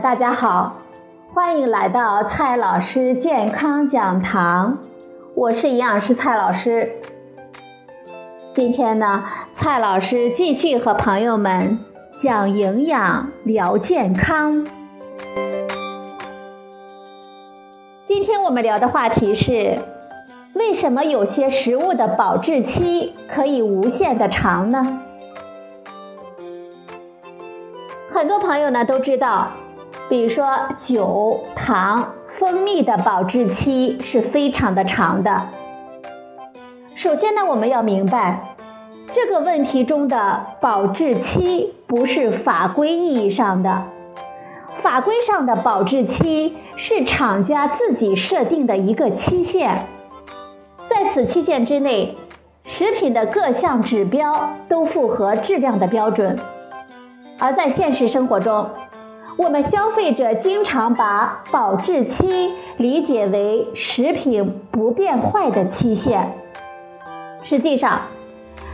大家好，欢迎来到蔡老师健康讲堂，我是营养师蔡老师。今天呢，蔡老师继续和朋友们讲营养、聊健康。今天我们聊的话题是：为什么有些食物的保质期可以无限的长呢？很多朋友呢都知道，比如说酒、糖、蜂蜜的保质期是非常的长的。首先呢，我们要明白，这个问题中的保质期不是法规意义上的，法规上的保质期是厂家自己设定的一个期限，在此期限之内，食品的各项指标都符合质量的标准。而在现实生活中，我们消费者经常把保质期理解为食品不变坏的期限。实际上，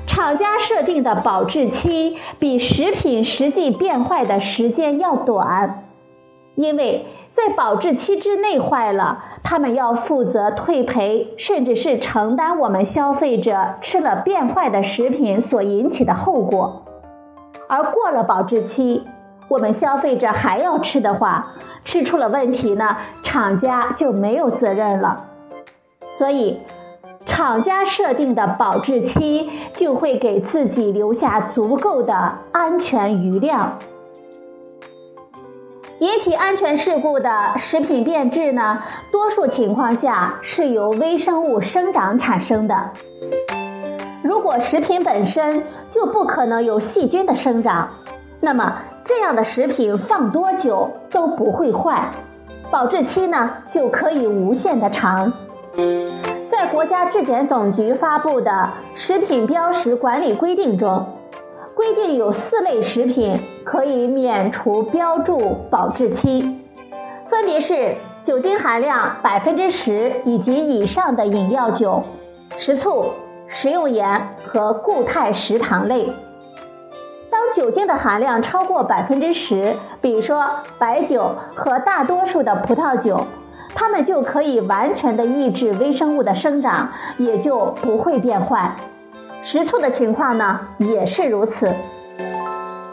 厂家设定的保质期比食品实际变坏的时间要短，因为在保质期之内坏了，他们要负责退赔，甚至是承担我们消费者吃了变坏的食品所引起的后果。而过了保质期，我们消费者还要吃的话，吃出了问题呢，厂家就没有责任了。所以，厂家设定的保质期就会给自己留下足够的安全余量。引起安全事故的食品变质呢，多数情况下是由微生物生长产生的。如果食品本身就不可能有细菌的生长，那么这样的食品放多久都不会坏，保质期呢就可以无限的长。在国家质检总局发布的《食品标识管理规定》中，规定有四类食品可以免除标注保质期，分别是酒精含量百分之十以及以上的饮料酒、食醋。食用盐和固态食糖类，酒精的含量超过百分之十，比如说白酒和大多数的葡萄酒，它们就可以完全的抑制微生物的生长，也就不会变坏。食醋的情况呢也是如此。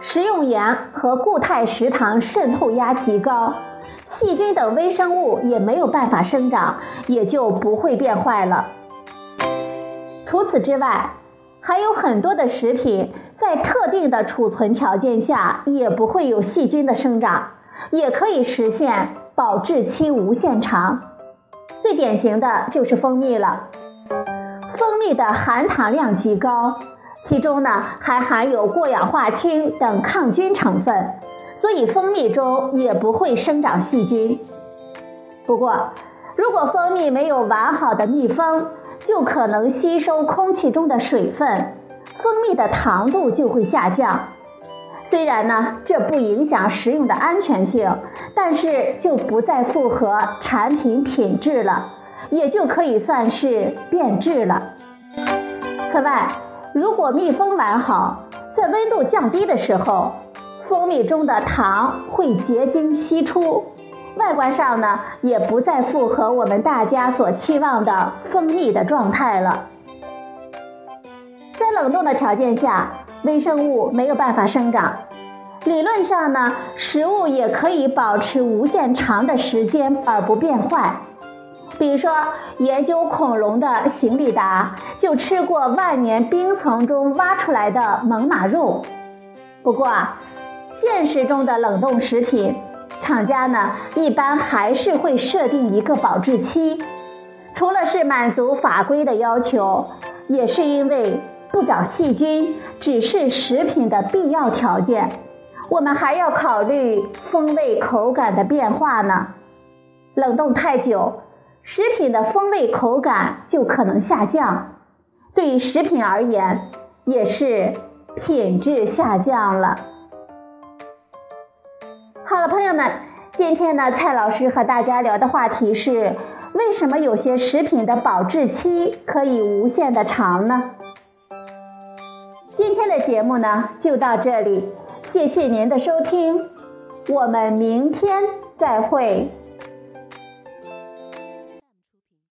食用盐和固态食糖渗透压极高，细菌等微生物也没有办法生长，也就不会变坏了。除此之外，还有很多的食品在特定的储存条件下也不会有细菌的生长，也可以实现保质期无限长。最典型的就是蜂蜜了。蜂蜜的含糖量极高，其中呢还含有过氧化氢等抗菌成分，所以蜂蜜中也不会生长细菌。不过，如果蜂蜜没有完好的密封，就可能吸收空气中的水分，蜂蜜的糖度就会下降。虽然呢，这不影响食用的安全性，但是就不再符合产品品质了，也就可以算是变质了。此外，如果密封完好，在温度降低的时候，蜂蜜中的糖会结晶析出。外观上呢，也不再符合我们大家所期望的蜂蜜的状态了。在冷冻的条件下，微生物没有办法生长。理论上呢，食物也可以保持无限长的时间而不变坏。比如说，研究恐龙的邢立达就吃过万年冰层中挖出来的猛犸肉。不过啊，现实中的冷冻食品。厂家呢，一般还是会设定一个保质期，除了是满足法规的要求，也是因为不长细菌只是食品的必要条件。我们还要考虑风味口感的变化呢。冷冻太久，食品的风味口感就可能下降，对于食品而言，也是品质下降了。好了，朋友们，今天呢，蔡老师和大家聊的话题是：为什么有些食品的保质期可以无限的长呢？今天的节目呢，就到这里，谢谢您的收听，我们明天再会。